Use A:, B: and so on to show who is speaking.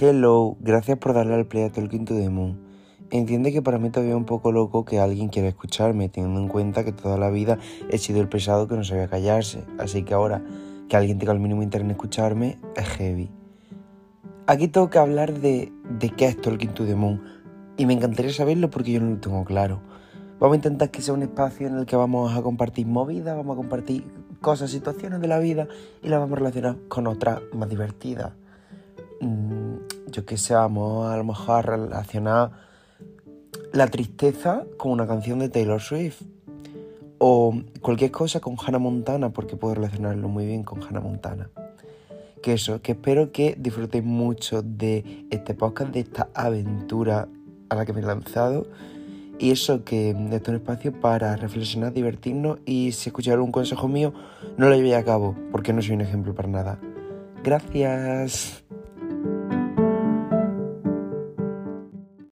A: Hello, gracias por darle al play a Talking to the Moon. Entiende que para mí todavía es un poco loco que alguien quiera escucharme, teniendo en cuenta que toda la vida he sido el pesado que no sabía callarse. Así que ahora que alguien tenga el mínimo interés en escucharme es heavy. Aquí tengo que hablar de, de qué es Talking to the Moon. Y me encantaría saberlo porque yo no lo tengo claro. Vamos a intentar que sea un espacio en el que vamos a compartir movidas, vamos a compartir cosas, situaciones de la vida y las vamos a relacionar con otras más divertidas. Mm, yo que sé, a lo mejor relacionar la tristeza con una canción de Taylor Swift. O cualquier cosa con Hannah Montana, porque puedo relacionarlo muy bien con Hannah Montana. Que eso, que espero que disfrutéis mucho de este podcast, de esta aventura a la que me he lanzado. Y eso, que esto es un espacio para reflexionar, divertirnos y si escuchar un consejo mío, no lo llevéis a cabo, porque no soy un ejemplo para nada. Gracias.